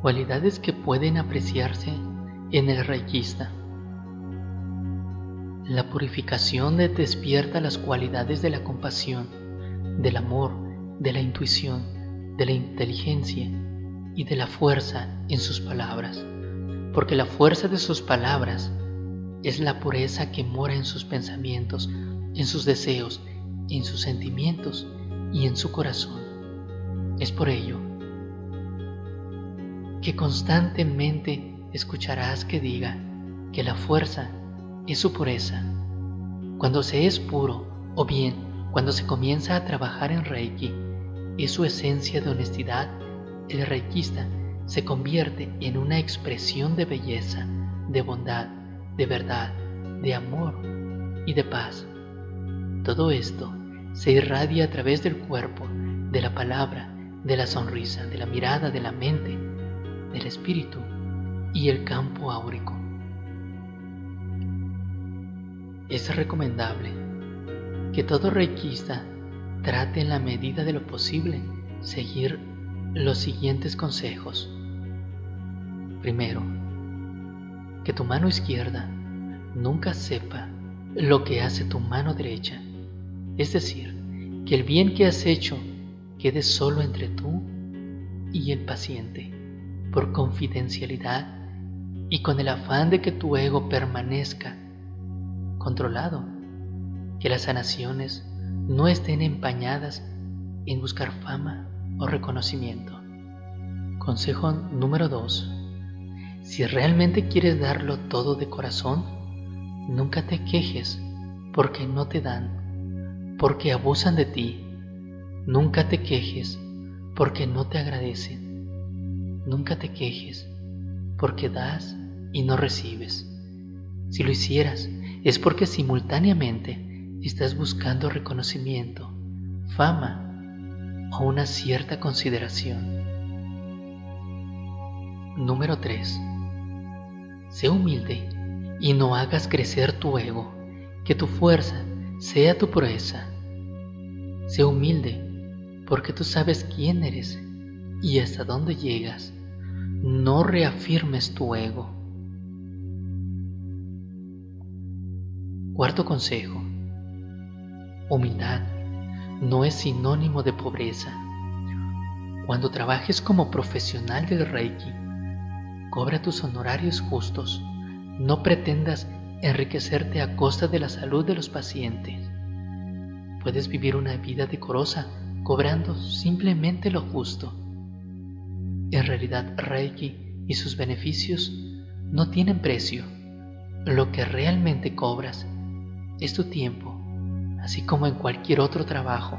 Cualidades que pueden apreciarse en el reikista. La purificación despierta las cualidades de la compasión, del amor, de la intuición, de la inteligencia y de la fuerza en sus palabras, porque la fuerza de sus palabras es la pureza que mora en sus pensamientos, en sus deseos, en sus sentimientos y en su corazón. Es por ello que constantemente escucharás que diga que la fuerza es su pureza. Cuando se es puro, o bien cuando se comienza a trabajar en Reiki, es su esencia de honestidad, el reikista se convierte en una expresión de belleza, de bondad, de verdad, de amor y de paz. Todo esto se irradia a través del cuerpo, de la palabra, de la sonrisa, de la mirada, de la mente, del espíritu y el campo áurico. Es recomendable que todo reikista trate en la medida de lo posible seguir los siguientes consejos. Primero, que tu mano izquierda nunca sepa lo que hace tu mano derecha. Es decir, que el bien que has hecho quede solo entre tú y el paciente por confidencialidad y con el afán de que tu ego permanezca controlado, que las sanaciones no estén empañadas en buscar fama o reconocimiento. Consejo número 2. Si realmente quieres darlo todo de corazón, nunca te quejes porque no te dan, porque abusan de ti. Nunca te quejes porque no te agradecen. Nunca te quejes, porque das y no recibes. Si lo hicieras, es porque simultáneamente estás buscando reconocimiento, fama o una cierta consideración. Número 3. Sé humilde y no hagas crecer tu ego, que tu fuerza sea tu proeza. Sé humilde porque tú sabes quién eres y hasta dónde llegas no reafirmes tu ego. Cuarto consejo. Humildad no es sinónimo de pobreza. Cuando trabajes como profesional del Reiki, cobra tus honorarios justos. No pretendas enriquecerte a costa de la salud de los pacientes. Puedes vivir una vida decorosa cobrando simplemente lo justo en realidad, Reiki y sus beneficios no tienen precio. Lo que realmente cobras es tu tiempo, así como en cualquier otro trabajo.